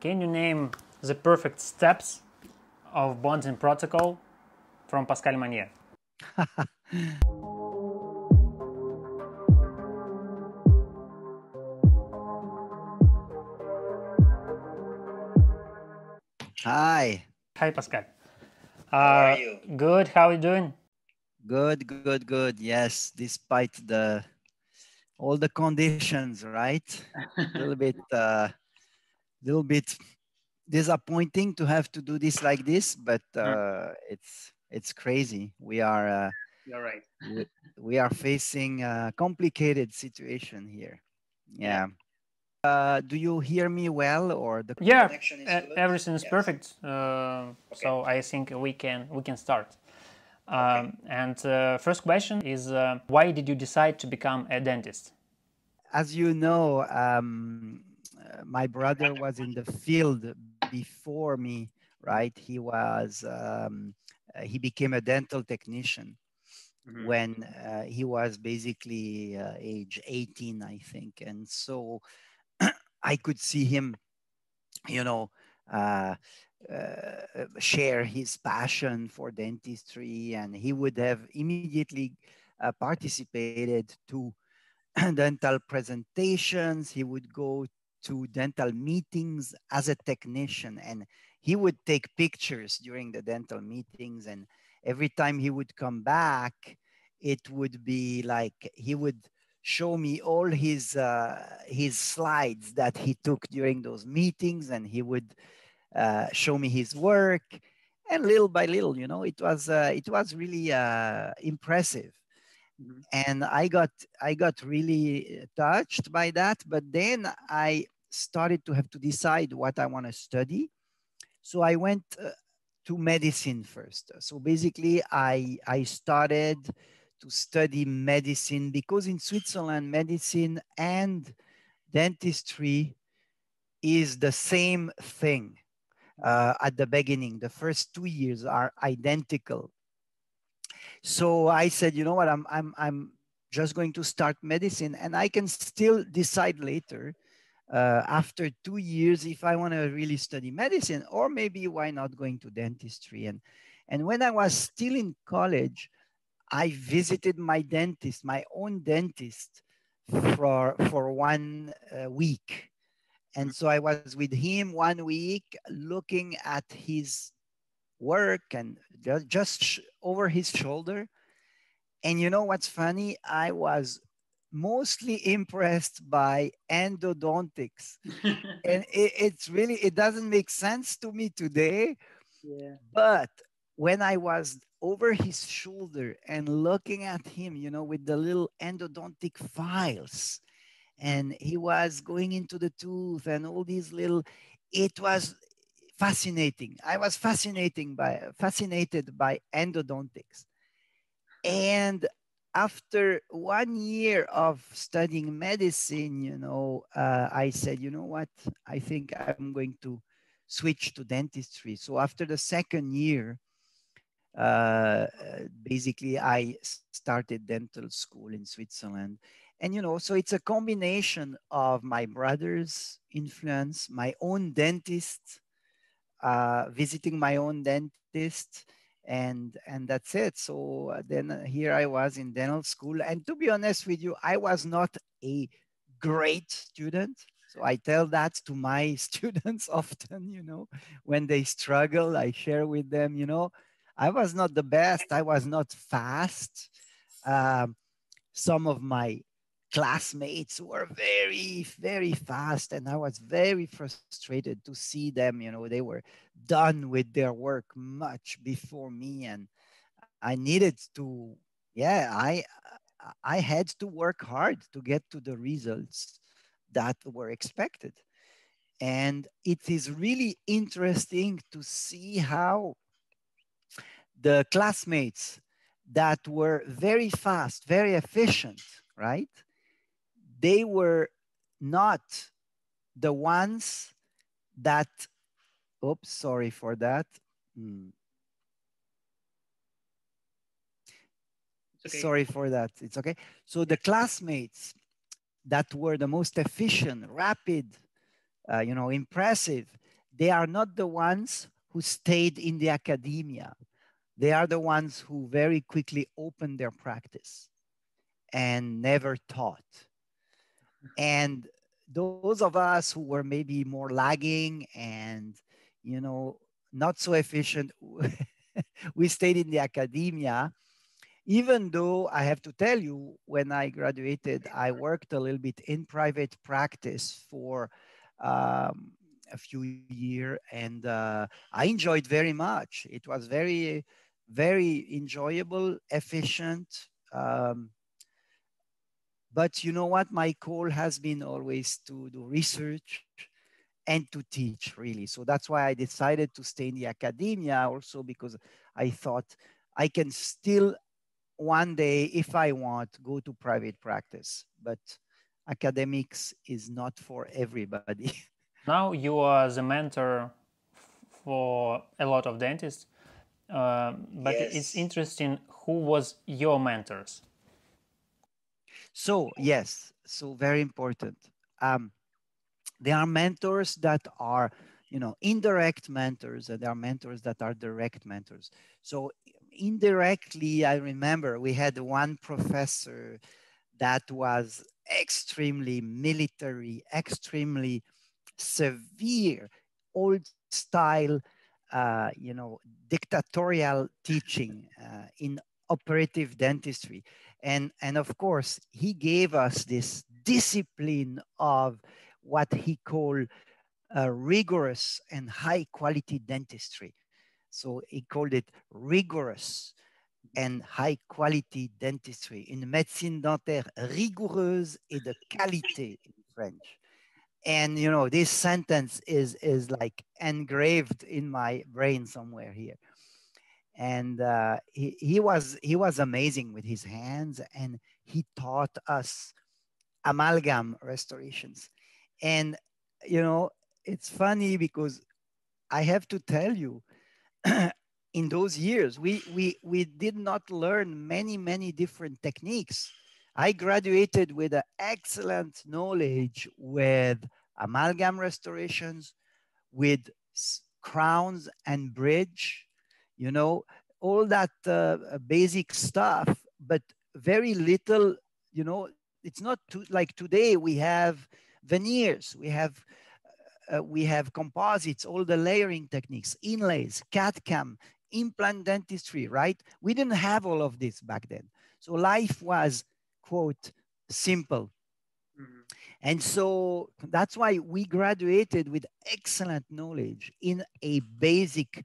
Can you name the perfect steps of bonding protocol from Pascal Magne? Hi. Hi, Pascal. Uh, How are you? Good. How are you doing? Good, good, good. Yes, despite the all the conditions, right? a little bit, uh, little bit disappointing to have to do this like this, but uh, it's it's crazy. We are. Uh, You're right. we, we, are facing a complicated situation here. Yeah. Uh, do you hear me well, or the yeah, connection is good? everything is yes. perfect. Uh, okay. So I think we can we can start. Um. And uh, first question is, uh, why did you decide to become a dentist? As you know, um, my brother was in the field before me, right? He was, um, he became a dental technician mm-hmm. when uh, he was basically uh, age 18, I think. And so I could see him, you know, uh, uh, share his passion for dentistry, and he would have immediately uh, participated to dental presentations. He would go to dental meetings as a technician, and he would take pictures during the dental meetings. And every time he would come back, it would be like he would show me all his uh, his slides that he took during those meetings, and he would uh, show me his work, and little by little, you know, it was uh, it was really uh, impressive, mm-hmm. and I got I got really touched by that. But then I started to have to decide what I want to study, so I went uh, to medicine first. So basically, I I started to study medicine because in Switzerland, medicine and dentistry is the same thing uh, at the beginning. The first two years are identical. So I said, you know what, I'm, I'm, I'm just going to start medicine and I can still decide later uh, after two years if I want to really study medicine or maybe why not going to dentistry. And, and when I was still in college, I visited my dentist, my own dentist for, for one uh, week and so I was with him one week looking at his work and just over his shoulder. And you know what's funny? I was mostly impressed by endodontics. and it, it's really, it doesn't make sense to me today. Yeah. But when I was over his shoulder and looking at him, you know, with the little endodontic files, and he was going into the tooth and all these little it was fascinating i was fascinating by fascinated by endodontics and after one year of studying medicine you know uh, i said you know what? I think i'm going to switch to dentistry. So after the second year uh, basically i started dental school in switzerland. And you know so it's a combination of my brother's influence my own dentist uh, visiting my own dentist and and that's it. So uh, then uh, here i was in dental school and to be honest with you i was not a great student. So i tell that to my students often you know when they struggle i share with them you know i was not the best i was not fast. Um, some of my classmates were very very fast and i was very frustrated to see them you know they were done with their work much before me and i needed to yeah i i had to work hard to get to the results that were expected. And it is really interesting to see how the classmates that were very fast very efficient right they were not the ones that, oops, sorry for that. Hmm. Okay. Sorry for that. It's okay. So the classmates that were the most efficient, rapid, uh, you know, impressive, they are not the ones who stayed in the academia. They are the ones who very quickly opened their practice and never taught. And those of us who were maybe more lagging and, you know, not so efficient, we stayed in the academia. Even though I have to tell you, when I graduated, I worked a little bit in private practice for um, a few years and uh, I enjoyed very much. It was very, very enjoyable, efficient. Um, but you know what? My call has been always to do research and to teach, really. So that's why I decided to stay in the academia also because I thought I can still one day, if I want, go to private practice. But academics is not for everybody. Now you are the mentor for a lot of dentists, uh, but yes. it's interesting who was your mentors. So yes, so very important. Um, there are mentors that are, you know, indirect mentors, and there are mentors that are direct mentors. So indirectly, I remember we had one professor that was extremely military, extremely severe old style, uh, you know, dictatorial teaching uh, in operative dentistry. And, and of course, he gave us this discipline of what he called rigorous and high quality dentistry. So he called it rigorous and high quality dentistry. in médecine dentaire rigoureuse et de qualité in French and you know this sentence is is like engraved in my brain somewhere here and uh, he, he was he was amazing with his hands and he taught us amalgam restorations. And you know it's funny because i have to tell you in those years we we we did not learn many many different techniques. I graduated with an excellent knowledge with amalgam restorations, with crowns and bridge, you know, all that uh, basic stuff, but very little, you know, it's not too, like today we have veneers, we have uh, we have composites, all the layering techniques, inlays, CAD-CAM, implant dentistry, right? We didn't have all of this back then. So life was quote, simple. Mm-hmm. And so that's why we graduated with excellent knowledge in a basic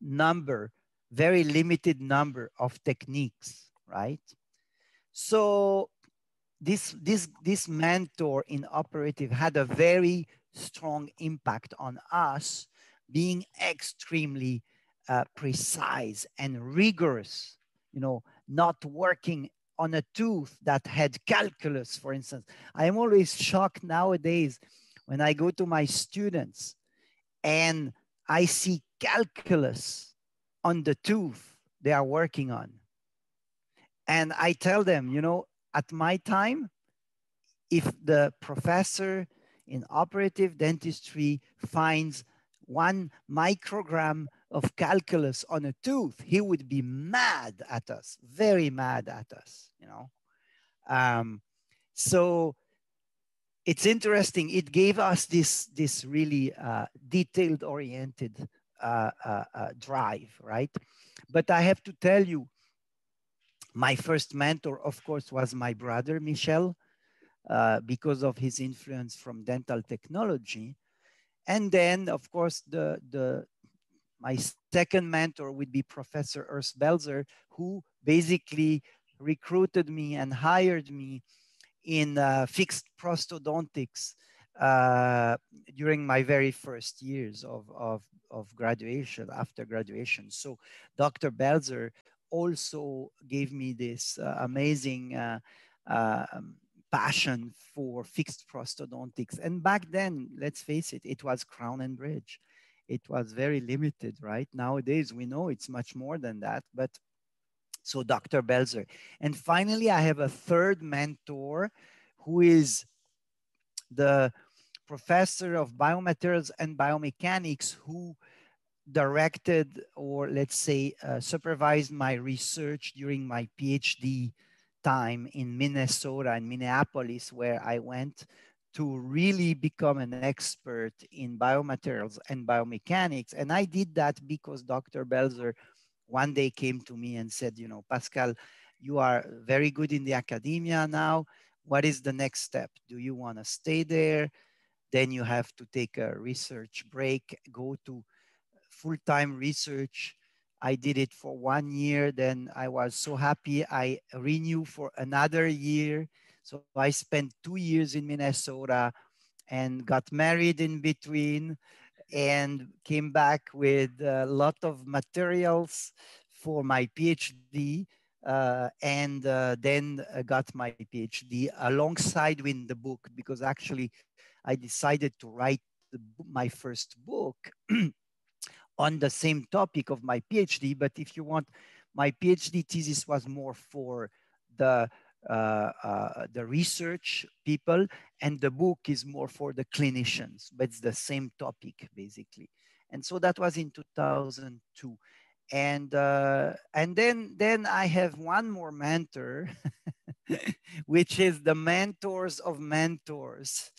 number, very limited number of techniques, right? So this, this, this mentor in operative had a very strong impact on us being extremely uh, precise and rigorous, you know, not working on a tooth that had calculus, for instance. I am always shocked nowadays when I go to my students and I see calculus on the tooth they are working on. And I tell them, you know, at my time, if the professor in operative dentistry finds one microgram of calculus on a tooth, he would be mad at us, very mad at us, you know. Um, so it's interesting. It gave us this, this really uh, detailed oriented drive, right? But I have to tell you, my first mentor, of course, was my brother, Michel, uh, because of his influence from dental technology. And then, of course, the, the, my second mentor would be Professor Urs Belser, who basically recruited me and hired me in uh, fixed prosthodontics uh, during my very first years of, of, of graduation, after graduation. So Dr. Belser also gave me this uh, amazing uh, um, passion for fixed prosthodontics. And back then, let's face it, it was crown and bridge it was very limited, right? Nowadays, we know it's much more than that, but so Dr. Belser. And finally, I have a third mentor who is the professor of biomaterials and biomechanics who directed or let's say uh, supervised my research during my PhD time in Minnesota and Minneapolis, where I went to really become an expert in biomaterials and biomechanics. And I did that because Dr. Belser one day came to me and said, you know, Pascal, you are very good in the academia now. What is the next step? Do you want to stay there? Then you have to take a research break, go to full-time research. I did it for one year. Then I was so happy. I renew for another year. So I spent two years in Minnesota and got married in between and came back with a lot of materials for my PhD. Uh, and uh, then got my PhD alongside with the book because actually I decided to write the, my first book on the same topic of my PhD. But if you want, my PhD thesis was more for the uh, uh, the research people, and the book is more for the clinicians, but it's the same topic basically. And so that was in 2002. And uh, and then then I have one more mentor, which is the mentors of mentors.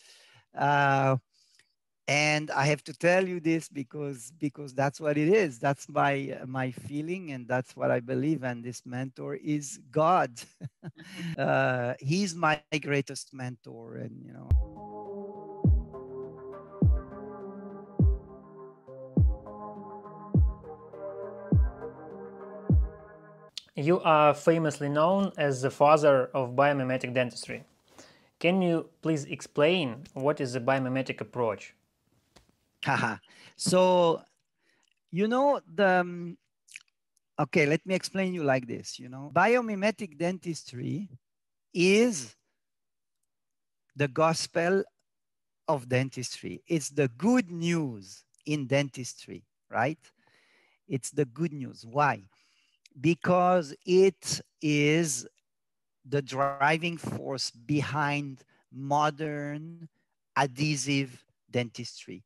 Uh, and i have to tell you this because because that's what it is. That's my my feeling and that's what i believe. And this mentor is god. Uh, he's my greatest mentor and you know. You are famously known as the father of biomimetic dentistry. Can you please explain what is the biomimetic approach? so, you know, the, um, okay, let me explain you like this, you know, biomimetic dentistry is the gospel of dentistry. It's the good news in dentistry, right? It's the good news. Why? Because it is the driving force behind modern adhesive dentistry.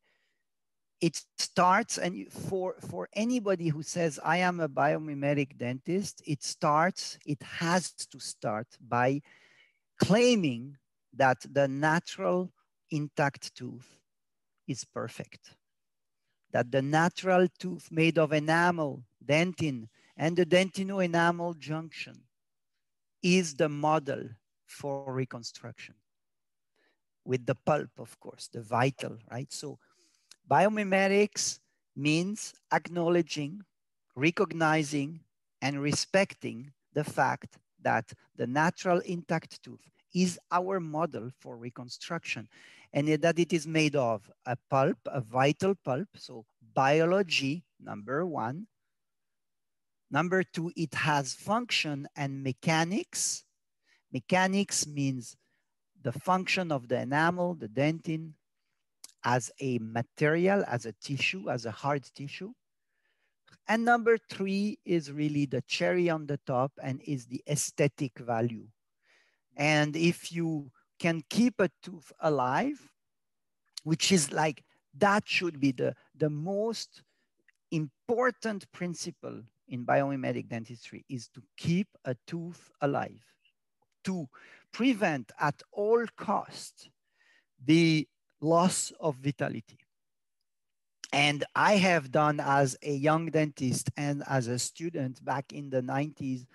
It starts and for for anybody who says i am a biomimetic dentist it starts it has to start by claiming that the natural intact tooth is perfect. That the natural tooth made of enamel dentin and the dentino enamel junction is the model for reconstruction with the pulp of course the vital right so Biomimetics means acknowledging, recognizing, and respecting the fact that the natural intact tooth is our model for reconstruction and that it is made of a pulp, a vital pulp, so biology, number one. Number two, it has function and mechanics. Mechanics means the function of the enamel, the dentin, as a material, as a tissue, as a hard tissue. And number three is really the cherry on the top and is the aesthetic value. And if you can keep a tooth alive, which is like, that should be the, the most important principle in biomimetic dentistry is to keep a tooth alive, to prevent at all costs the loss of vitality. And I have done as a young dentist and as a student back in the 90s,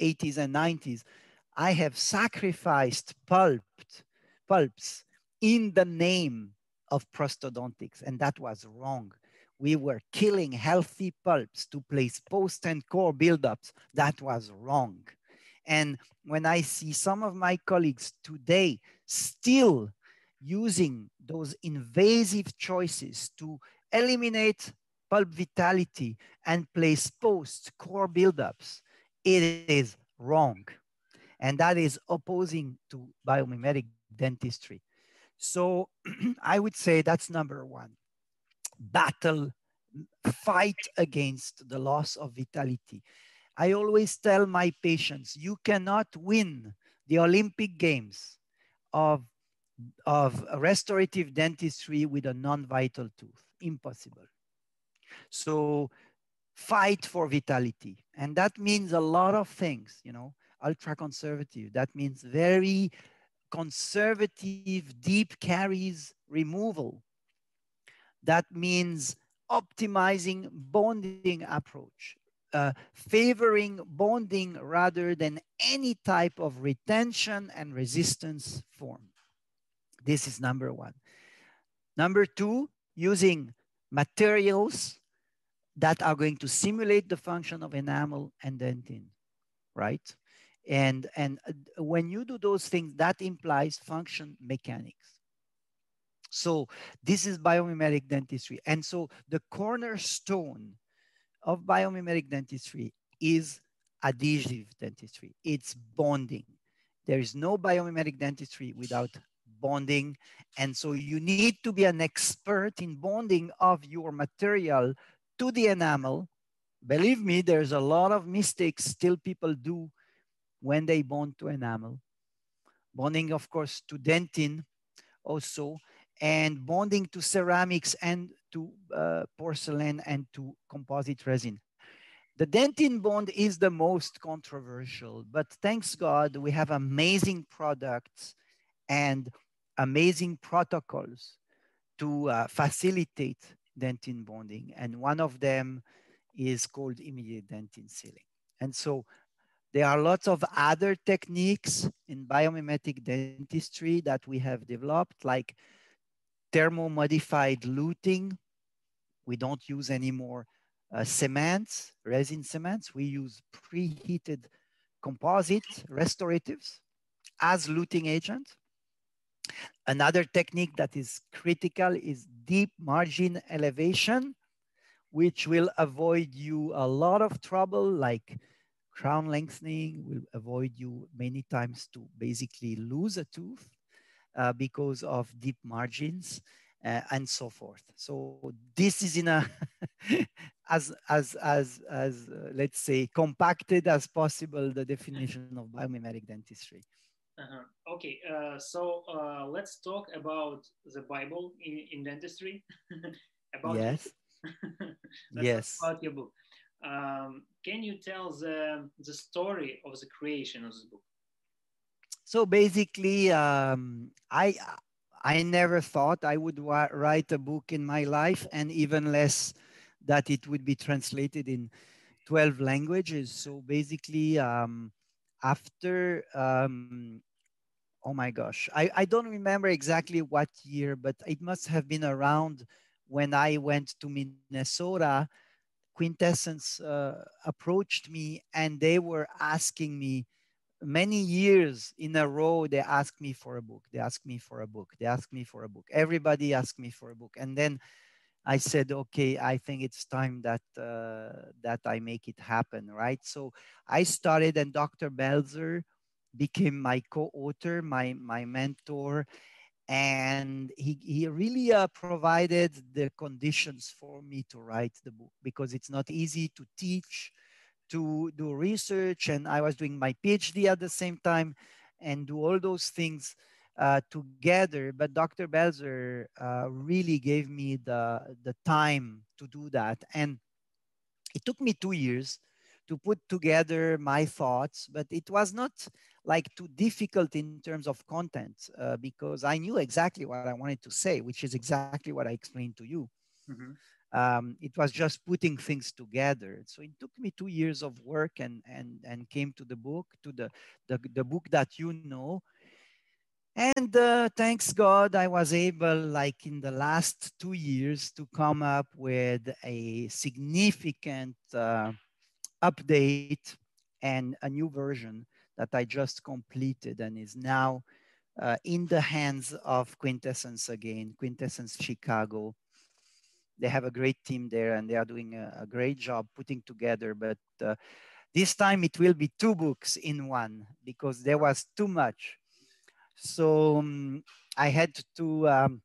80s and 90s, I have sacrificed pulped, pulps in the name of prosthodontics, and that was wrong. We were killing healthy pulps to place post and core buildups. That was wrong. And when I see some of my colleagues today still using those invasive choices to eliminate pulp vitality and place post core buildups, it is wrong. And that is opposing to biomimetic dentistry. So I would say that's number one. Battle, fight against the loss of vitality. I always tell my patients, you cannot win the Olympic Games of of restorative dentistry with a non-vital tooth. Impossible. So fight for vitality. And that means a lot of things, you know, ultra conservative. That means very conservative deep caries removal. That means optimizing bonding approach, uh, favoring bonding rather than any type of retention and resistance form. This is number one. Number two, using materials that are going to simulate the function of enamel and dentin, right? And, and when you do those things, that implies function mechanics. So this is biomimetic dentistry. And so the cornerstone of biomimetic dentistry is adhesive dentistry. It's bonding. There is no biomimetic dentistry without bonding. And so you need to be an expert in bonding of your material to the enamel. Believe me, there's a lot of mistakes still people do when they bond to enamel. Bonding, of course, to dentin also, and bonding to ceramics and to uh, porcelain and to composite resin. The dentin bond is the most controversial, but thanks God, we have amazing products and amazing protocols to uh, facilitate dentin bonding. And one of them is called immediate dentin sealing. And so there are lots of other techniques in biomimetic dentistry that we have developed, like thermo-modified luting. We don't use anymore uh, cements, resin cements. We use preheated composite restoratives as luting agent. Another technique that is critical is deep margin elevation, which will avoid you a lot of trouble like crown lengthening, will avoid you many times to basically lose a tooth uh, because of deep margins uh, and so forth. So this is in a as as as as uh, let's say compacted as possible the definition of biomimetic dentistry. -huh. Okay, uh, so uh, let's talk about the Bible in, in dentistry. about yes. yes. About your book. Um, can you tell the the story of the creation of this book? So basically, um, I I never thought I would write a book in my life, and even less that it would be translated in 12 languages. So basically, um, after um, oh my gosh, I, I don't remember exactly what year, but it must have been around when I went to Minnesota. Quintessence uh, approached me and they were asking me many years in a row. They asked me for a book. They asked me for a book. They asked me for a book. Everybody asked me for a book. And then I said, okay, I think it's time that uh, that I make it happen, right? So I started, and Dr. Belser, became my co-author, my, my mentor, and he, he really uh, provided the conditions for me to write the book because it's not easy to teach, to do research, and I was doing my PhD at the same time and do all those things uh, together. But Dr. Belser uh, really gave me the, the time to do that. And it took me two years to put together my thoughts, but it was not like too difficult in terms of content uh, because I knew exactly what I wanted to say, which is exactly what I explained to you. Mm-hmm. Um, it was just putting things together. So it took me two years of work and and and came to the book, to the the, the book that you know. And uh, thanks God, I was able, like in the last two years, to come up with a significant uh, update and a new version that I just completed and is now uh, in the hands of Quintessence again, Quintessence Chicago. They have a great team there and they are doing a, a great job putting together. But uh, this time it will be two books in one because there was too much. So um, I had to, um,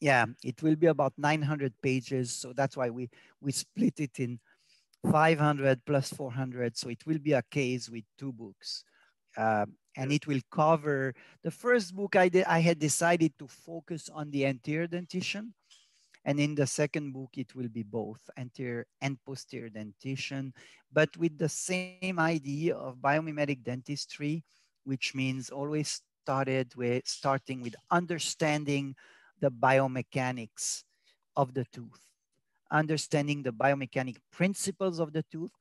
yeah, it will be about 900 pages. So that's why we, we split it in 500 plus 400. So it will be a case with two books. Uh, and it will cover the first book I did. I had decided to focus on the anterior dentition, and in the second book it will be both anterior and posterior dentition, but with the same idea of biomimetic dentistry, which means always started with starting with understanding the biomechanics of the tooth, understanding the biomechanic principles of the tooth,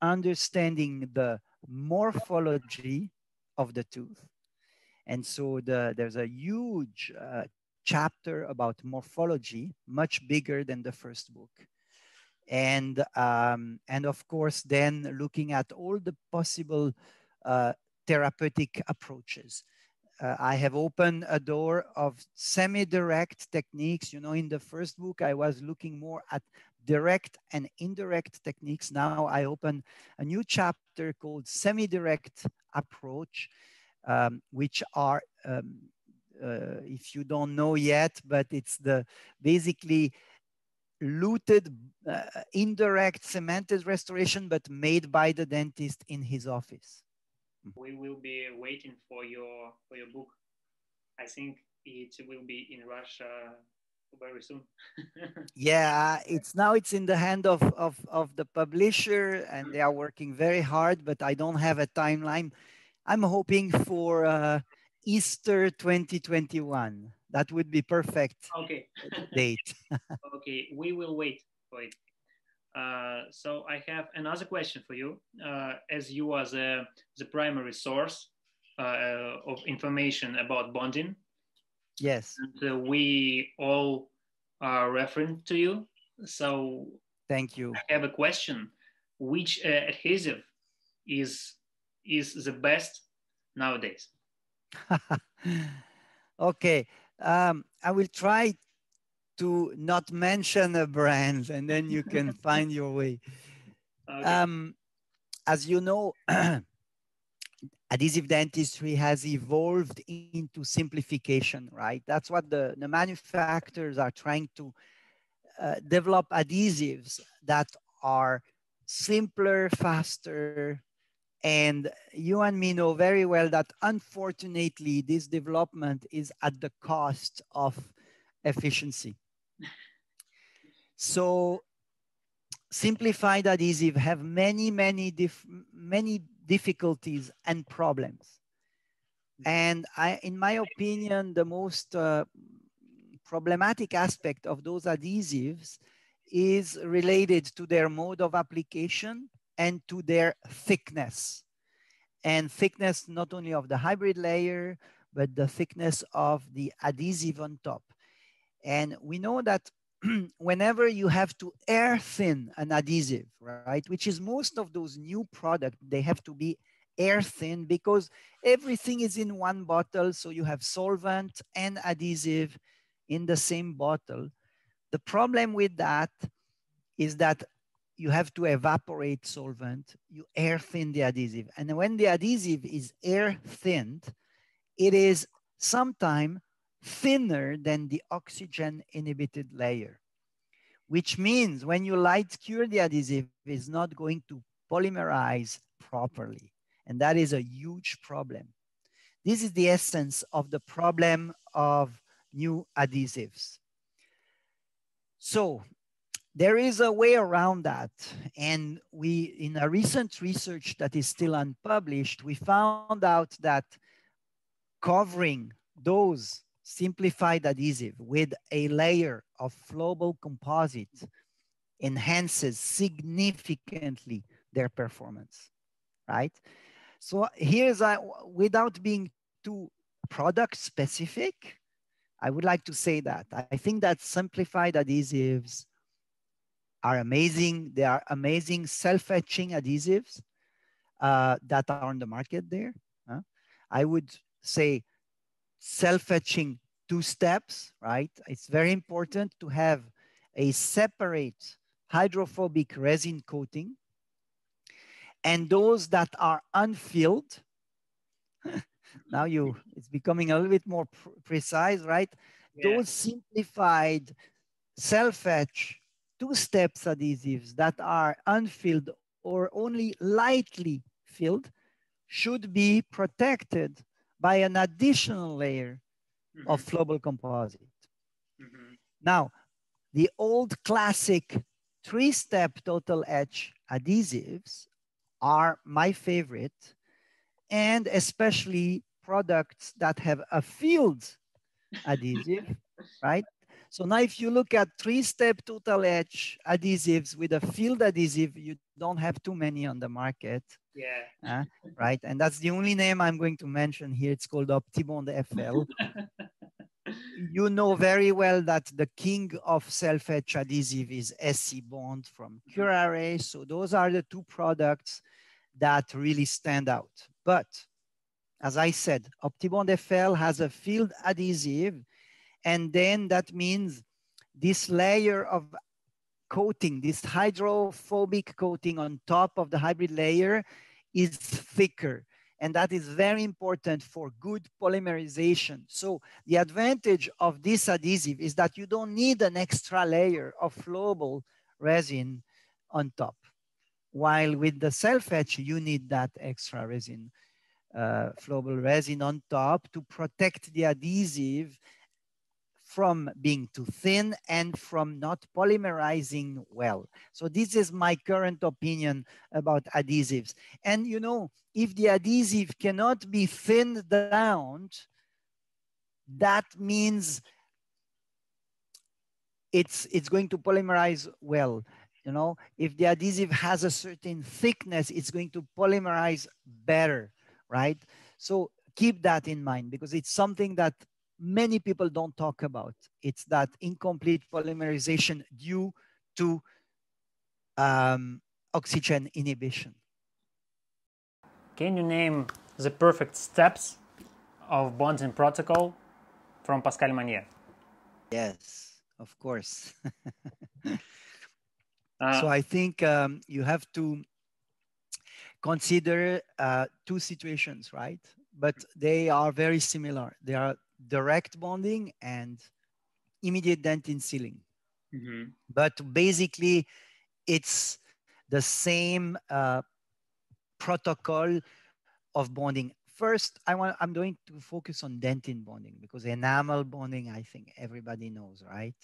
understanding the morphology of the tooth. And so the, there's a huge uh, chapter about morphology, much bigger than the first book. And, um, and of course, then looking at all the possible uh, therapeutic approaches. Uh, I have opened a door of semi-direct techniques. You know, in the first book, I was looking more at direct and indirect techniques. Now I open a new chapter called semi-direct approach, um, which are, um, if you don't know yet, but it's the basically luted, uh, indirect cemented restoration, but made by the dentist in his office. We will be waiting for your for your book. I think it will be in Russia very soon. yeah, it's now it's in the hand of, of, of the publisher and they are working very hard, but I don't have a timeline. I'm hoping for uh, Easter 2021. That would be perfect. Okay. date. okay, we will wait for it. Uh, so I have another question for you. Uh, as you are the, the primary source uh, of information about bonding, Yes. And uh, we all are referring to you. So thank you. I have a question. Which uh, adhesive is is the best nowadays? okay. Um, I will try to not mention a brand and then you can find your way. Okay. Um, as you know, adhesive dentistry has evolved into simplification, right? That's what the, the manufacturers are trying to uh, develop adhesives that are simpler, faster, and you and me know very well that unfortunately, this development is at the cost of efficiency. So simplified adhesive have many, many, many difficulties and problems. And I, in my opinion, the most uh, problematic aspect of those adhesives is related to their mode of application and to their thickness. And thickness not only of the hybrid layer, but the thickness of the adhesive on top. And we know that whenever you have to air thin an adhesive, right, which is most of those new products, they have to be air thin because everything is in one bottle. So you have solvent and adhesive in the same bottle. The problem with that is that you have to evaporate solvent, you air thin the adhesive. And when the adhesive is air thinned, it is sometimes thinner than the oxygen inhibited layer, which means when you light cure the adhesive, it's not going to polymerize properly. And that is a huge problem. This is the essence of the problem of new adhesives. So there is a way around that. And we, in a recent research that is still unpublished, we found out that covering those simplified adhesive with a layer of flowable composite enhances significantly their performance, right? So here's, a, without being too product specific, I would like to say that. I think that simplified adhesives are amazing. They are amazing self-etching adhesives uh, that are on the market there. Huh? I would say self-etching two steps, right? It's very important to have a separate hydrophobic resin coating. And those that are unfilled, now you, it's becoming a little bit more pr precise, right? Yeah. Those simplified self-etch two steps adhesives that are unfilled or only lightly filled should be protected by an additional layer mm-hmm. of flowable composite. Mm-hmm. Now, the old classic three-step total etch adhesives are my favorite, and especially products that have a filled adhesive, right? So now if you look at three-step total etch adhesives with a filled adhesive, you don't have too many on the market. Yeah. Uh, right. And that's the only name I'm going to mention here. It's called Optibond FL. you know very well that the king of self-etch adhesive is SE Bond from Kuraray. So those are the two products that really stand out. But as I said, Optibond FL has a filled adhesive. And then that means this layer of coating, this hydrophobic coating on top of the hybrid layer is thicker. And that is very important for good polymerization. So the advantage of this adhesive is that you don't need an extra layer of flowable resin on top. While with the self-etch, you need that extra resin, uh, flowable resin on top to protect the adhesive from being too thin and from not polymerizing well. So this is my current opinion about adhesives. And you know, if the adhesive cannot be thinned down, that means it's, it's going to polymerize well. You know, if the adhesive has a certain thickness, it's going to polymerize better, right? So keep that in mind because it's something that many people don't talk about. It's that incomplete polymerization due to um, oxygen inhibition. Can you name the perfect steps of bonding protocol from Pascal Magne? Yes, of course. uh, so I think um, you have to consider uh, two situations, right? But they are very similar. They are direct bonding and immediate dentin sealing. Mm-hmm. But basically, it's the same uh, protocol of bonding. First, I want I'm going to focus on dentin bonding because enamel bonding, I think everybody knows, right?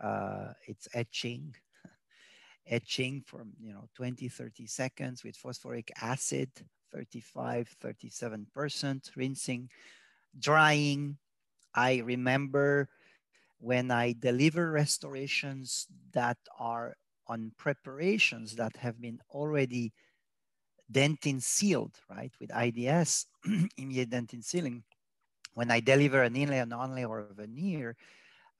Uh, it's etching, etching from you know 20, 30 seconds with phosphoric acid, 35, 37%, rinsing, drying, I remember when I deliver restorations that are on preparations that have been already dentin sealed, right, with IDS, immediate dentin sealing. When I deliver an inlay, an onlay, or a veneer,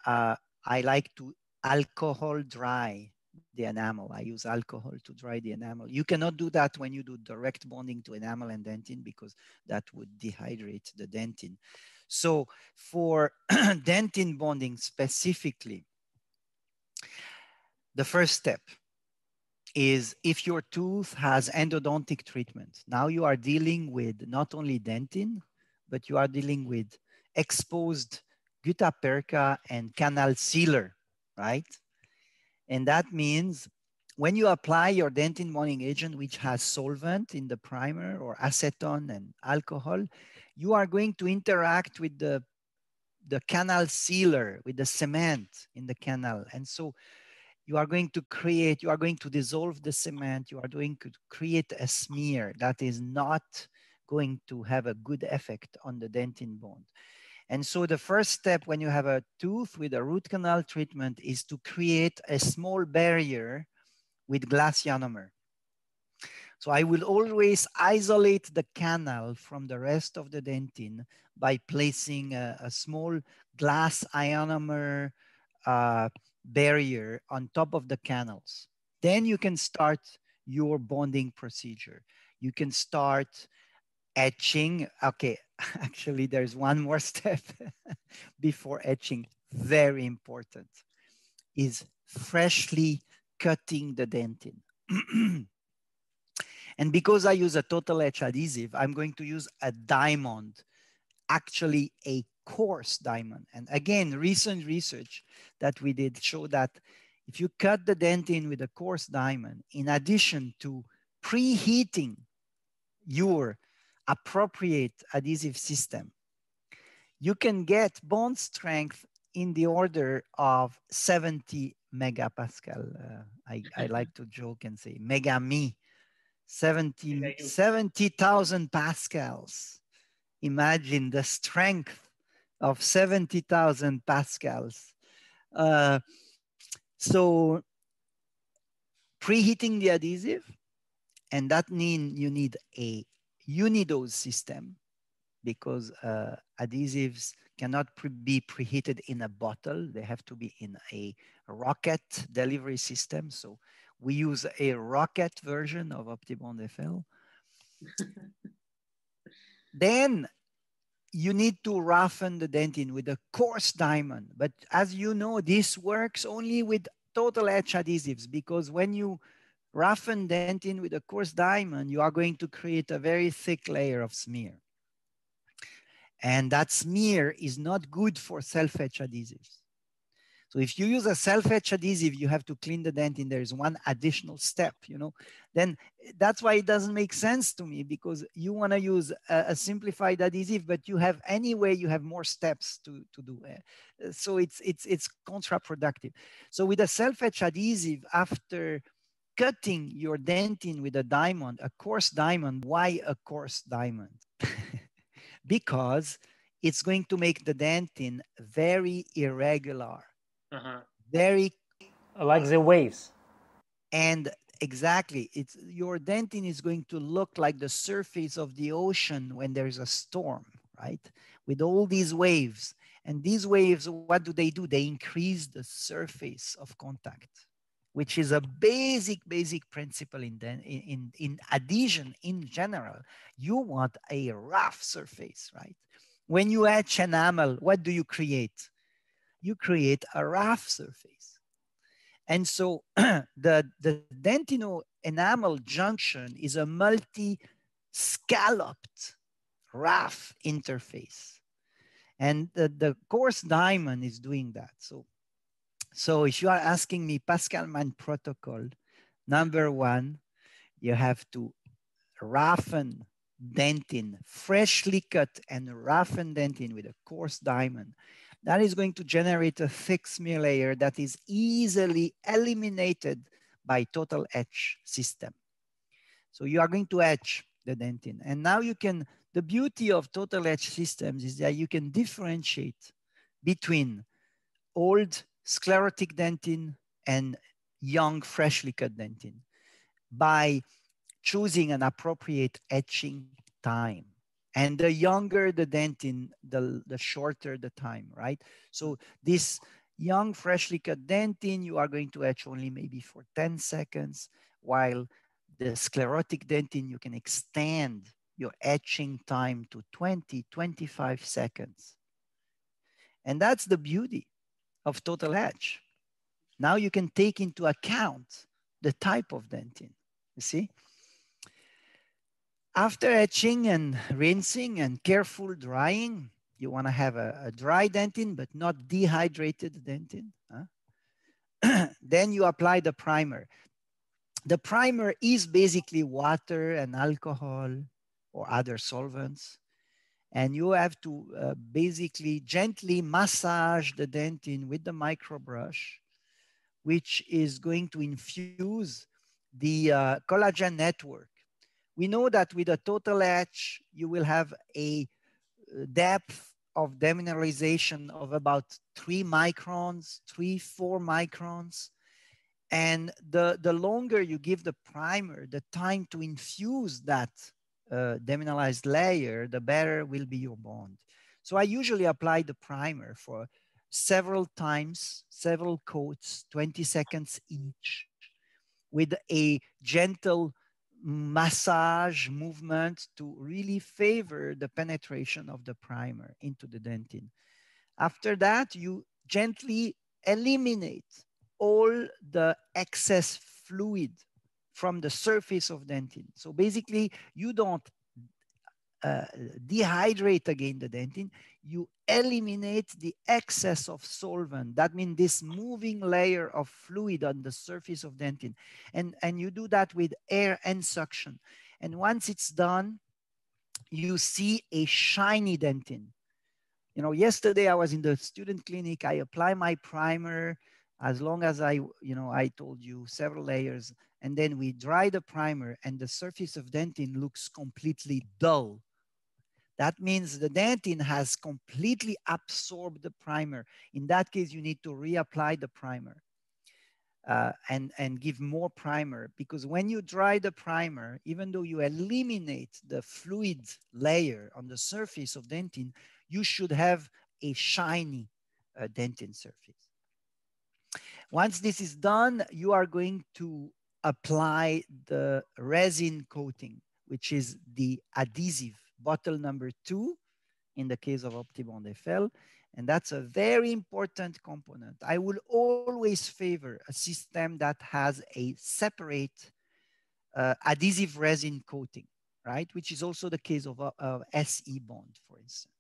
uh, I like to alcohol dry the enamel. I use alcohol to dry the enamel. You cannot do that when you do direct bonding to enamel and dentin because that would dehydrate the dentin. So for dentin bonding specifically, the first step is if your tooth has endodontic treatment. Now you are dealing with not only dentin, but you are dealing with exposed gutta percha and canal sealer, right? And that means when you apply your dentin bonding agent, which has solvent in the primer or acetone and alcohol, you are going to interact with the, the canal sealer, with the cement in the canal. And so you are going to create, you are going to dissolve the cement, you are going to create a smear that is not going to have a good effect on the dentin bond. And so the first step when you have a tooth with a root canal treatment is to create a small barrier with glass ionomer. So I will always isolate the canal from the rest of the dentin by placing a, a small glass ionomer uh, barrier on top of the canals. Then you can start your bonding procedure. You can start etching. Okay, actually there's one more step before etching, very important, is freshly cutting the dentin. And because I use a total etch adhesive, I'm going to use a diamond, actually a coarse diamond. And again, recent research that we did show that if you cut the dentin with a coarse diamond, in addition to preheating your appropriate adhesive system, you can get bond strength in the order of 70 megapascal. Uh, I, I like to joke and say mega me, 70 70,000 pascals. Imagine the strength of 70,000 pascals. Uh, so preheating the adhesive, and that means you need a unidose system because uh, adhesives cannot pre be preheated in a bottle. They have to be in a rocket delivery system. So we use a rocket version of Optibond FL. then you need to roughen the dentin with a coarse diamond. But as you know, this works only with total etch adhesives because when you roughen dentin with a coarse diamond, you are going to create a very thick layer of smear. And that smear is not good for self-etch adhesives. So if you use a self-etch adhesive, you have to clean the dentin. There is one additional step, you know. Then that's why it doesn't make sense to me because you want to use a, a, simplified adhesive, but you have anyway you have more steps to to do. So it's it's it's counterproductive. So with a self-etch adhesive, after cutting your dentin with a diamond, a coarse diamond, why a coarse diamond? because it's going to make the dentin very irregular, uh-huh. very like the waves. And exactly, it's your dentin is going to look like the surface of the ocean when there's a storm, right? With all these waves. And these waves, what do they do? They increase the surface of contact, which is a basic, basic principle in, the, in, in adhesion in general. You want a rough surface, right? When you etch enamel, what do you create? You create a rough surface. And so the, the dentino enamel junction is a multi scalloped rough interface. And the, the coarse diamond is doing that. So, so if you are asking me Pascal-Magne protocol, number one, you have to roughen dentin, freshly cut and roughen dentin with a coarse diamond. That is going to generate a thick smear layer that is easily eliminated by total etch system. So you are going to etch the dentin. And now you can, the beauty of total etch systems is that you can differentiate between old sclerotic dentin and young freshly cut dentin by choosing an appropriate etching time. And the younger the dentin, the, the shorter the time, right? So this young freshly cut dentin, you are going to etch only maybe for 10 seconds, while the sclerotic dentin, you can extend your etching time to 20, 25 seconds. And that's the beauty of total etch. Now you can take into account the type of dentin, you see? After etching and rinsing and careful drying, you want to have a, a, dry dentin, but not dehydrated dentin. Huh? then you apply the primer. The primer is basically water and alcohol or other solvents. And you have to uh, basically gently massage the dentin with the micro brush, which is going to infuse the uh, collagen network we know that with a total etch, you will have a uh, depth of demineralization of about three microns, three, four microns. And the, the longer you give the primer, the time to infuse that uh, demineralized layer, the better will be your bond. So I usually apply the primer for several times, several coats, 20 seconds each, with a gentle massage movement to really favor the penetration of the primer into the dentin. After that, you gently eliminate all the excess fluid from the surface of dentin. So basically, you don't uh, dehydrate again the dentin, you eliminate the excess of solvent. That means this moving layer of fluid on the surface of dentin. And, and you do that with air and suction. And once it's done, you see a shiny dentin. You know, yesterday I was in the student clinic, I apply my primer as long as I, you know, I told you several layers, and then we dry the primer and the surface of dentin looks completely dull. That means the dentin has completely absorbed the primer. In that case, you need to reapply the primer uh, and, and give more primer because when you dry the primer, even though you eliminate the fluid layer on the surface of dentin, you should have a shiny uh, dentin surface. Once this is done, you are going to apply the resin coating, which is the adhesive, bottle number two in the case of Optibond FL. And that's a very important component. I will always favor a system that has a separate uh, adhesive resin coating, right? Which is also the case of, uh, of SE bond, for instance.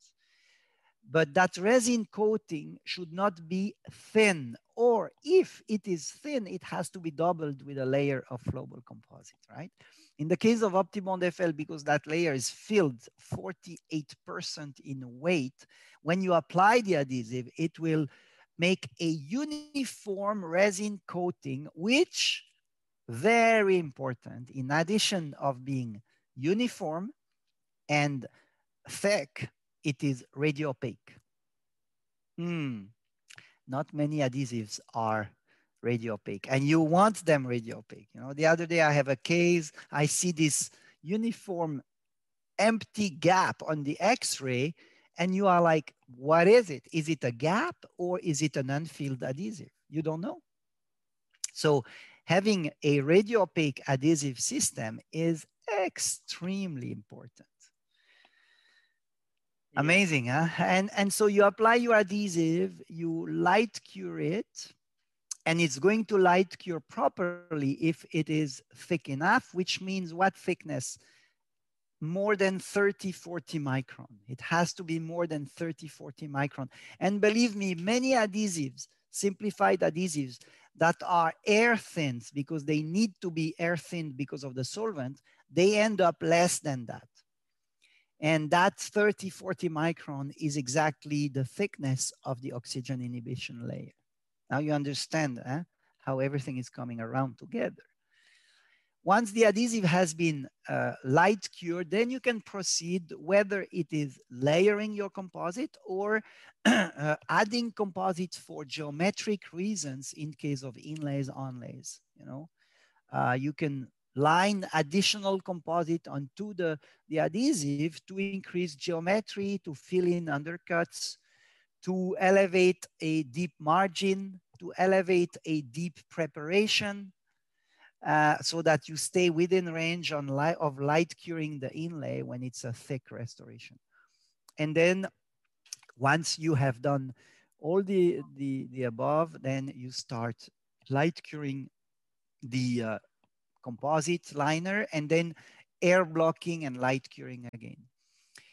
But that resin coating should not be thin, or if it is thin, it has to be doubled with a layer of flowable composite, right? In the case of Optibond FL, because that layer is filled 48% in weight, when you apply the adhesive, it will make a uniform resin coating, which very important, in addition of being uniform and thick, it is radio opaque. Mm. Not many adhesives are radio opaque and you want them radio opaque. You know, the other day I have a case, I see this uniform empty gap on the x-ray and you are like, what is it? Is it a gap or is it an unfilled adhesive? You don't know. So having a radio opaque adhesive system is extremely important. Amazing, huh? And, and so you apply your adhesive, you light cure it, and it's going to light cure properly if it is thick enough, which means what thickness? More than 30, 40 micron. It has to be more than 30, 40 micron. And believe me, many adhesives, simplified adhesives that are air thinned because they need to be air thinned because of the solvent, they end up less than that. And that 30, 40 micron is exactly the thickness of the oxygen inhibition layer. Now you understand eh, how everything is coming around together. Once the adhesive has been uh, light cured, then you can proceed whether it is layering your composite or uh, adding composites for geometric reasons in case of inlays, onlays, you know. Uh, you can line additional composite onto the, the adhesive to increase geometry, to fill in undercuts, to elevate a deep margin, to elevate a deep preparation, uh, so that you stay within range on light of light curing the inlay when it's a thick restoration. And then once you have done all the, the, the above, then you start light curing the uh, composite liner and then air blocking and light curing again.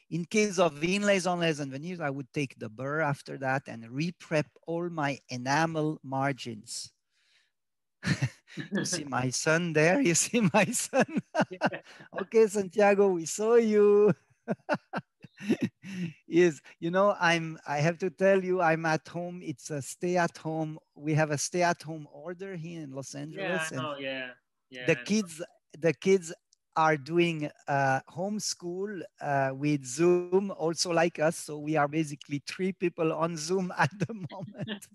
In case of inlays, onlays, and veneers, I would take the burr after that and re-prep all my enamel margins. you see my son there? You see my son? okay, Santiago, we saw you. is you know i'm i have to tell you i'm at home it's a stay at home we have a stay at home order here in los angeles yeah, oh, yeah yeah the kids the kids are doing uh, homeschool uh, with Zoom, also like us. So we are basically three people on Zoom at the moment.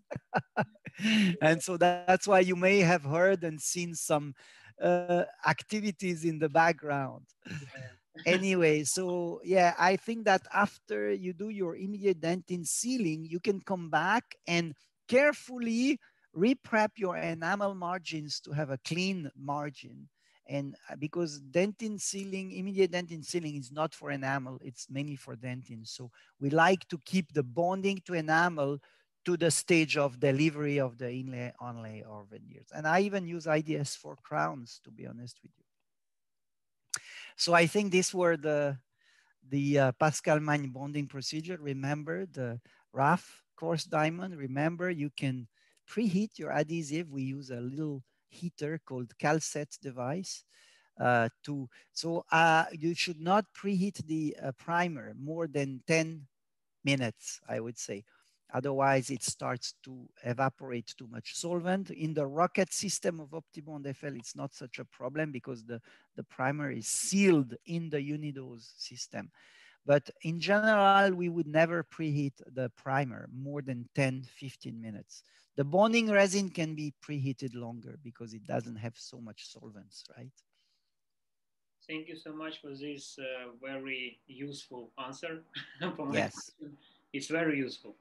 and so that's why you may have heard and seen some uh, activities in the background. anyway, so yeah, I think that after you do your immediate dentin sealing, you can come back and carefully reprep your enamel margins to have a clean margin and uh, because dentin sealing, immediate dentin sealing is not for enamel, it's mainly for dentin. So we like to keep the bonding to enamel to the stage of delivery of the inlay, onlay, or veneers. And I even use IDS for crowns, to be honest with you. So I think these were the, the uh, Pascal Magne bonding procedure. Remember the RAF coarse diamond. Remember you can preheat your adhesive. We use a little heater called Calset device. uh, to, so uh, you should not preheat the uh, primer more than 10 minutes, I would say. Otherwise, it starts to evaporate too much solvent. In the rocket system of Optibond FL, it's not such a problem because the, the primer is sealed in the Unidose system. But in general, we would never preheat the primer more than 10, 15 minutes. The bonding resin can be preheated longer because it doesn't have so much solvents, right? Thank you so much for this uh, very useful answer. yes. Question. It's very useful.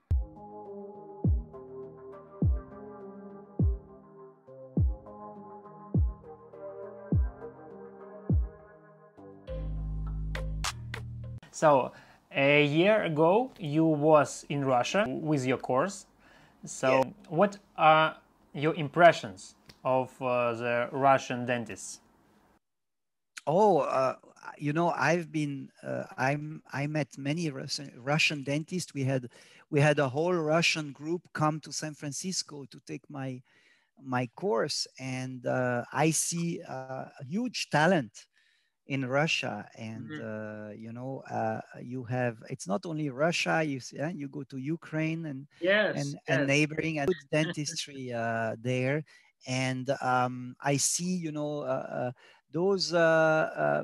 So a year ago, you was in Russia with your course. So yeah. what are your impressions of uh, the Russian dentists? Oh, uh, you know, I've been, uh, I'm, I met many Russian, Russian dentists. We had, we had a whole Russian group come to San Francisco to take my, my course, and uh, I see a huge talent in Russia, and mm-hmm. uh, you know, uh, you have it's not only Russia. You see, you go to Ukraine and yes, and, yes. and neighboring and dentistry uh, there, and um, I see, you know, uh, uh, those uh,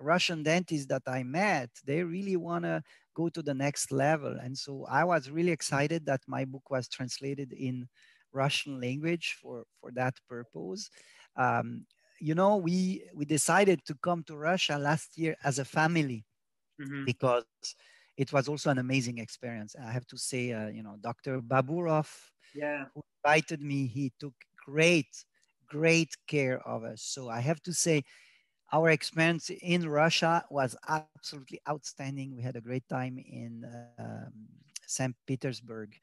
Russian dentists that I met, they really want to go to the next level, and so I was really excited that my book was translated in Russian language for for that purpose. Um, you know, we we decided to come to Russia last year as a family mm-hmm. because it was also an amazing experience. I have to say, uh, you know, Dr. Baburov, yeah, who invited me, he took great, great care of us. So I have to say, our experience in Russia was absolutely outstanding. We had a great time in um, St. Petersburg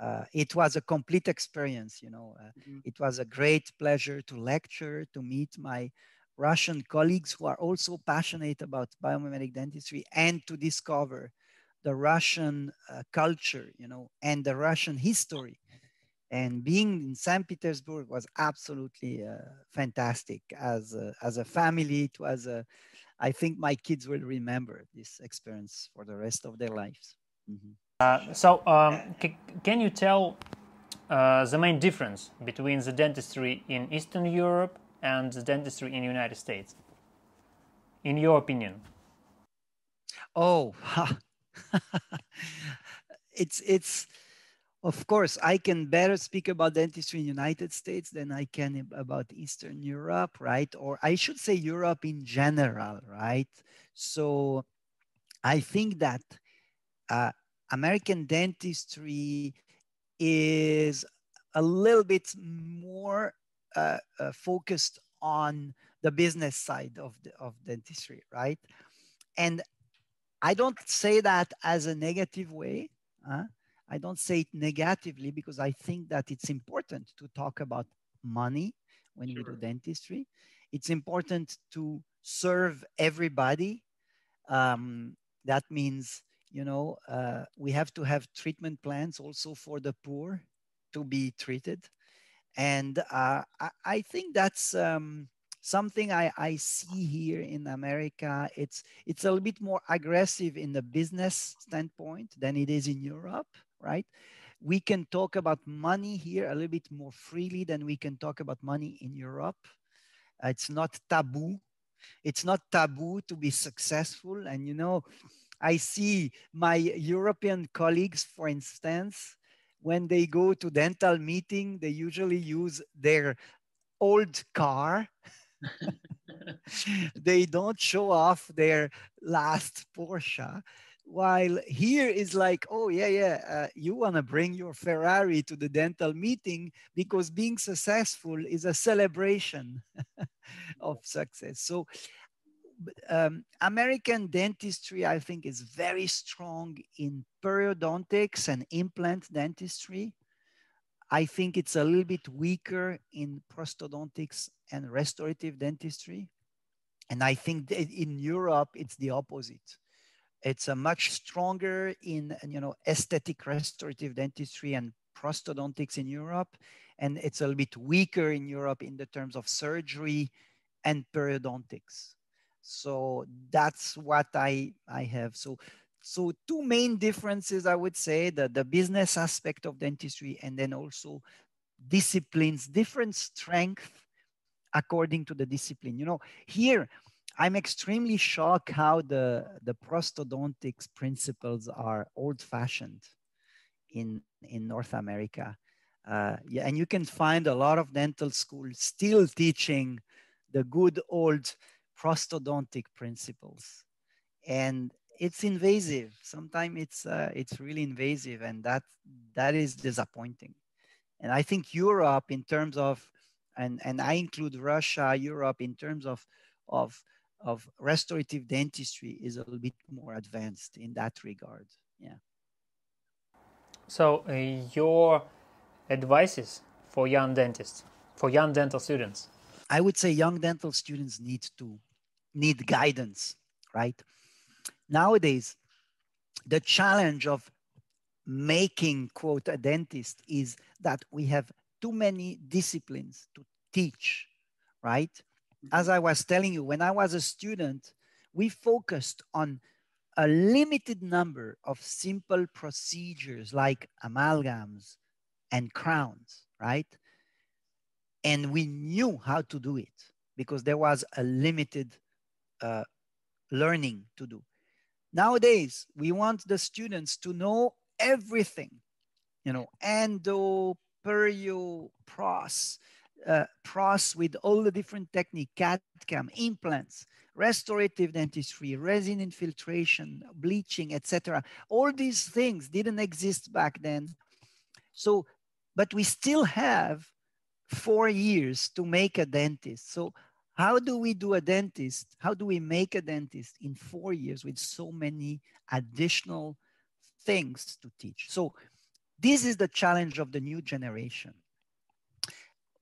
uh, it was a complete experience. You know, uh, mm-hmm. it was a great pleasure to lecture, to meet my Russian colleagues who are also passionate about biomimetic dentistry, and to discover the Russian uh, culture, you know, and the Russian history. And being in St. Petersburg was absolutely uh, fantastic. As a, as a family, it was a, I think my kids will remember this experience for the rest of their lives. Mm-hmm. Uh, so, um, can you tell uh, the main difference between the dentistry in Eastern Europe and the dentistry in the United States, in your opinion? Oh, it's it's of course I can better speak about dentistry in the United States than I can about Eastern Europe, right? Or I should say Europe in general, right? So I think that uh, American dentistry is a little bit more uh, uh, focused on the business side of, the, of dentistry, right? And I don't say that as a negative way. Huh? I don't say it negatively because I think that it's important to talk about money when sure. we do dentistry. It's important to serve everybody. Um, that means you know, uh, we have to have treatment plans also for the poor to be treated. And uh, I, I, think that's um, something I, I see here in America. It's, it's a little bit more aggressive in the business standpoint than it is in Europe, right? We can talk about money here a little bit more freely than we can talk about money in Europe. It's not taboo. It's not taboo to be successful. And, you know, I see my European colleagues, for instance, when they go to dental meeting, they usually use their old car. they don't show off their last Porsche. While here is like, oh yeah, yeah, uh, you want to bring your Ferrari to the dental meeting because being successful is a celebration of success. So um, American dentistry, I think, is very strong in periodontics and implant dentistry. I think it's a little bit weaker in prosthodontics and restorative dentistry. And I think in Europe, it's the opposite. It's a much stronger in, you know, aesthetic restorative dentistry and prosthodontics in Europe. And it's a little bit weaker in Europe in the terms of surgery and periodontics. So that's what I, I have. So, so two main differences, I would say, the, the business aspect of dentistry and then also disciplines, different strength according to the discipline. You know, here I'm extremely shocked how the, the prosthodontics principles are old fashioned in, in North America. Uh, yeah, and you can find a lot of dental schools still teaching the good old prosthodontic principles. And it's invasive. Sometimes it's, uh, it's really invasive and that, that is disappointing. And I think Europe in terms of, and, and I include Russia, Europe in terms of, of, of restorative dentistry is a little bit more advanced in that regard. Yeah. So uh, your advices for young dentists, for young dental students? I would say young dental students need to need guidance, right? Nowadays, the challenge of making quote a dentist is that we have too many disciplines to teach, right? As I was telling you, when I was a student, we focused on a limited number of simple procedures like amalgams and crowns, right? And we knew how to do it because there was a limited uh, learning to do. Nowadays, we want the students to know everything, you know, endo, perio, pros, uh, pros with all the different technique, CAD-CAM, implants, restorative dentistry, resin infiltration, bleaching, etc. All these things didn't exist back then. So, but we still have four years to make a dentist. So how do we do a dentist? How do we make a dentist in four years with so many additional things to teach? So this is the challenge of the new generation.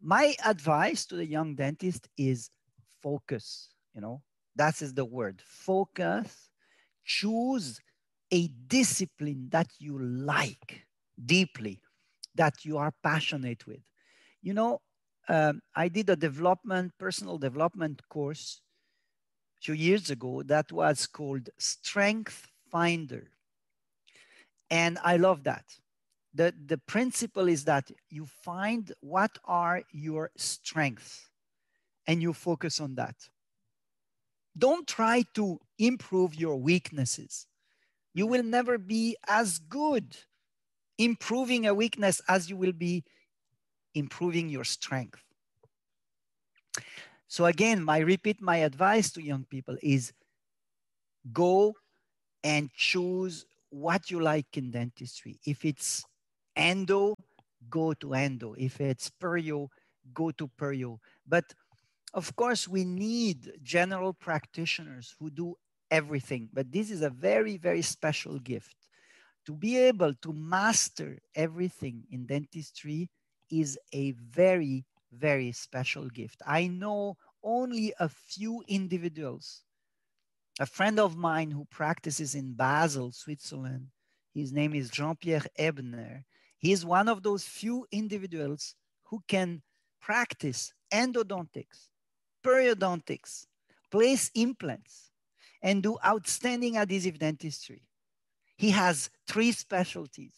My advice to the young dentist is focus, you know, that is the word, focus, choose a discipline that you like deeply, that you are passionate with. You know, um, I did a development, personal development course few years ago that was called Strength Finder. And I love that. The, the principle is that you find what are your strengths and you focus on that. Don't try to improve your weaknesses. You will never be as good improving a weakness as you will be improving your strength. So again, my repeat my advice to young people is go and choose what you like in dentistry. If it's endo, go to endo. If it's perio, go to perio. But of course, we need general practitioners who do everything, but this is a very, very special gift. To be able to master everything in dentistry is a very, very special gift. I know only a few individuals. A friend of mine who practices in Basel, Switzerland, his name is Jean Pierre Ebner. He is one of those few individuals who can practice endodontics, periodontics, place implants, and do outstanding adhesive dentistry. He has three specialties.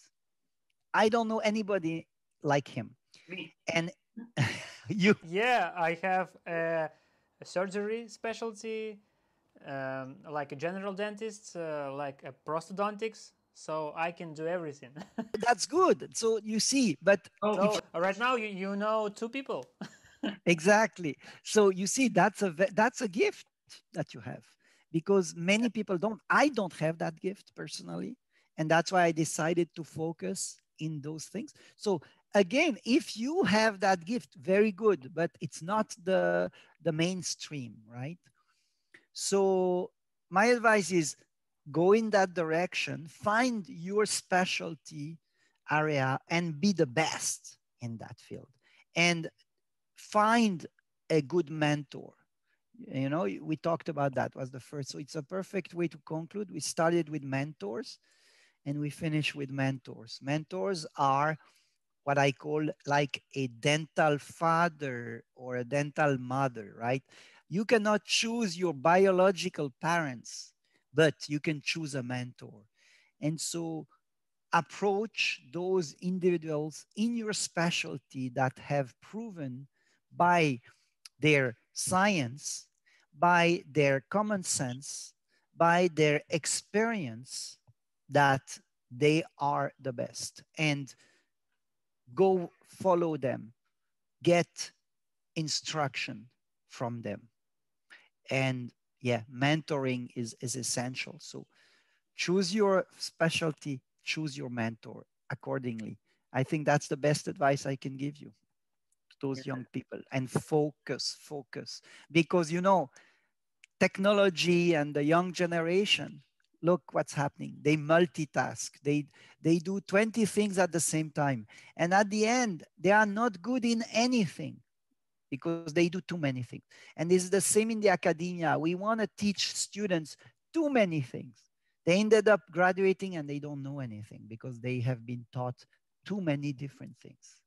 I don't know anybody like him. Me. And you. Yeah, I have a, a surgery specialty, um, like a general dentist, uh, like a prosthodontics. So I can do everything. That's good. So you see, but oh, so right now you, you know two people. exactly. So you see, that's a that's a gift that you have because many people don't. I don't have that gift personally, and that's why I decided to focus in those things. So again, if you have that gift, very good, but it's not the the mainstream, right? So my advice is go in that direction, find your specialty area and be the best in that field. And find a good mentor. You know, we talked about that was the first. So it's a perfect way to conclude. We started with mentors and we finish with mentors. Mentors are what I call like a dental father or a dental mother, right? You cannot choose your biological parents, but you can choose a mentor. And so approach those individuals in your specialty that have proven by their science, by their common sense, by their experience that they are the best and go follow them, get instruction from them. And yeah, mentoring is, is essential. So choose your specialty, choose your mentor accordingly. I think that's the best advice I can give you to those yeah. young people and focus, focus. Because, you know, technology and the young generation, look what's happening. They multitask, they, they do 20 things at the same time. And at the end, they are not good in anything because they do too many things. And this is the same in the academia. We want to teach students too many things they ended up graduating and they don't know anything because they have been taught too many different things.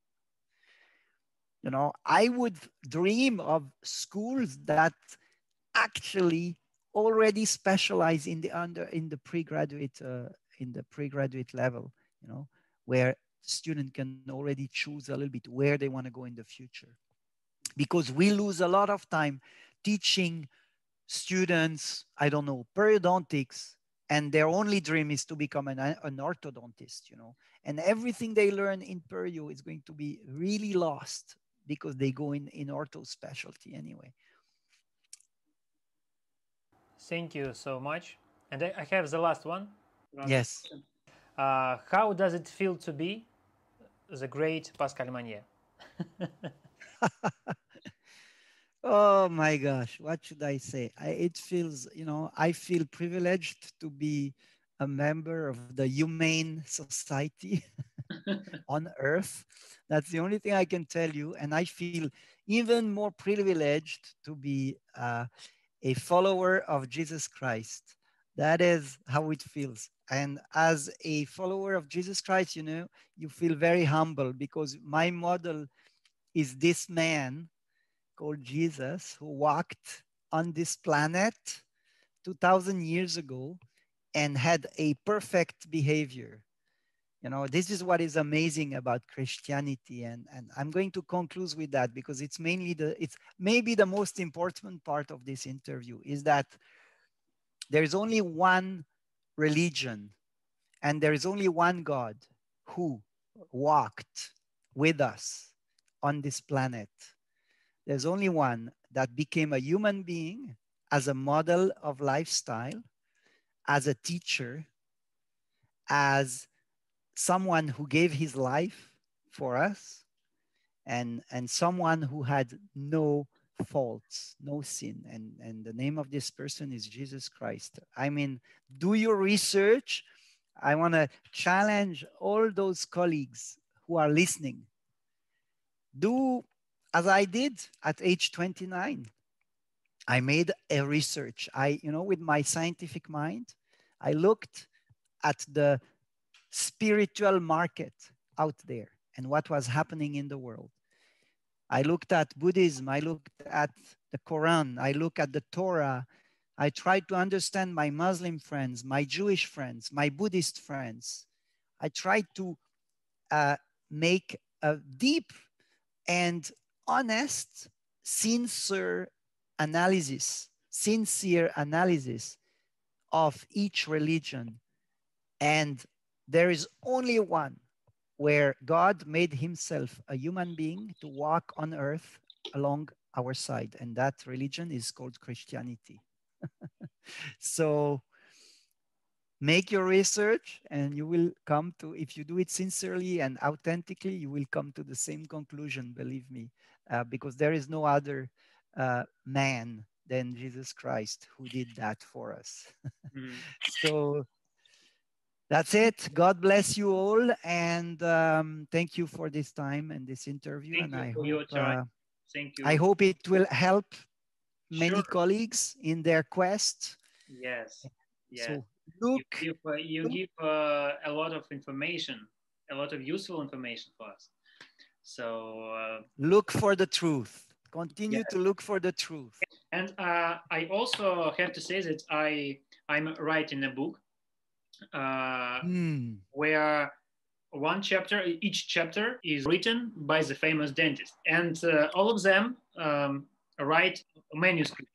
You know, I would dream of schools that actually already specialize in the under in the pre-graduate uh, in the pre-graduate level. You know, where student can already choose a little bit where they want to go in the future, because we lose a lot of time teaching students. I don't know periodontics and their only dream is to become an, an orthodontist you know and everything they learn in perio is going to be really lost because they go in in ortho specialty anyway thank you so much and i have the last one yes uh, how does it feel to be the great pascal Magne? Oh my gosh, what should I say? I, it feels, you know, I feel privileged to be a member of the humane society on earth. That's the only thing I can tell you. And I feel even more privileged to be uh, a follower of Jesus Christ. That is how it feels. And as a follower of Jesus Christ, you know, you feel very humble because my model is this man called Jesus who walked on this planet 2000 years ago and had a perfect behavior. You know, this is what is amazing about Christianity. And, and I'm going to conclude with that because it's mainly the, it's maybe the most important part of this interview is that there's only one religion and there is only one God who walked with us on this planet there's only one that became a human being as a model of lifestyle, as a teacher, as someone who gave his life for us, and, and someone who had no faults, no sin. And, and the name of this person is Jesus Christ. I mean, do your research. I want to challenge all those colleagues who are listening. Do as I did at age 29. I made a research. I, you know, with my scientific mind, I looked at the spiritual market out there and what was happening in the world. I looked at Buddhism, I looked at the Quran, I looked at the Torah. I tried to understand my Muslim friends, my Jewish friends, my Buddhist friends. I tried to uh, make a deep and honest, sincere analysis, sincere analysis of each religion. And there is only one where God made himself a human being to walk on earth along our side. And that religion is called Christianity. so make your research and you will come to, if you do it sincerely and authentically, you will come to the same conclusion, believe me uh, because there is no other uh, man than Jesus Christ who did that for us. mm. So that's it. God bless you all, and um, thank you for this time and this interview. Thank and I hope, uh, thank you. I hope it will help many sure. colleagues in their quest. Yes. Yeah. So look, you give, uh, you give uh, a lot of information, a lot of useful information for us. So uh, look for the truth. Continue to look for the truth. And uh, I also have to say that I I'm writing a book uh, Mm. where one chapter, each chapter is written by the famous dentist, and uh, all of them um, write manuscript.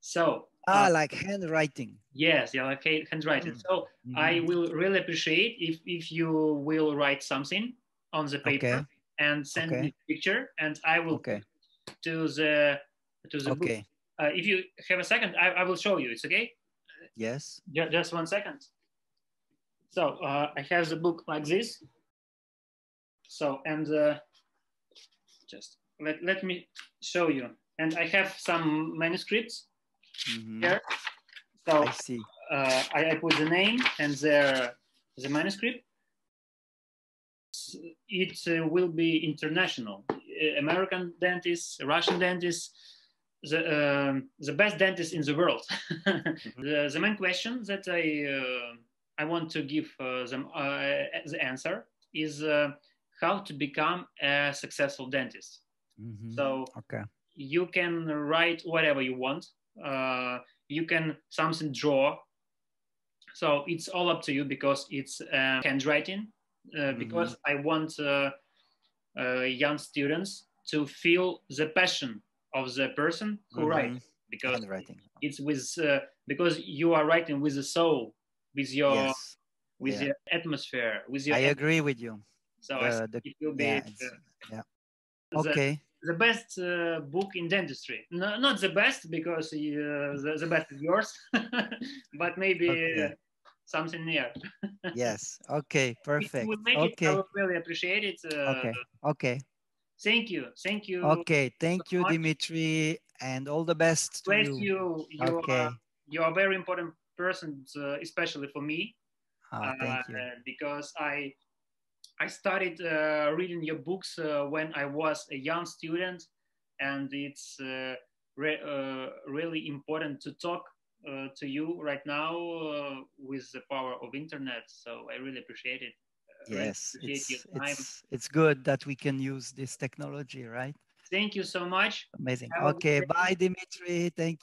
So Ah, uh, like handwriting. yes, yeah, like hand- handwriting. Mm. So I Mhm. will really appreciate if if you will write something on the paper Okay. and send Okay. me a picture, and I will Okay. to the to the book. Uh, if you have a second, I, I will show you. It's okay. Yes. Ju- Just one second. So uh, I have the book like this. So and uh, just let, let me show you. And I have some manuscripts Mhm. here. So I see. uh, I, I put the name and the, the manuscript. It uh, will be international. Uh, American dentists, Russian dentists, the, um, the best dentist in the world. the, the main question that I, uh, I want to give uh, them uh, the answer is uh, how to become a successful dentist. Mhm. So Okay. you can write whatever you want uh, you can something draw so it's all up to you because it's uh, handwriting uh, because i want uh, uh, young students to feel the passion of the person who Mhm. writes because it's with uh, because you are writing with the soul with your Yes. with yeah. your atmosphere with your I agree with you. so I The- the- it will be yeah, uh, yeah. Okay. the best uh, book in dentistry. No, not the best because uh, the, the best is yours, but maybe Okay. uh, something near. Yes. Okay. If Perfect. you will make it, I Okay. would really appreciate it. Uh, Okay. Okay. Thank you. Thank you. Okay. Thank you, much. Dimitri, and all the best to Bless you. you. You, Okay. are, you are a very important person, uh, especially for me, Ah, thank you. uh, because I I started uh, reading your books uh, when I was a young student, and it's uh, re- uh, really important to talk uh, to you right now uh, with the power of internet. So I really appreciate it. Yes. It's, it's, it's good that we can use this technology, right? Thank you so much. Amazing. Have Okay. Bye, Dimitri. Thank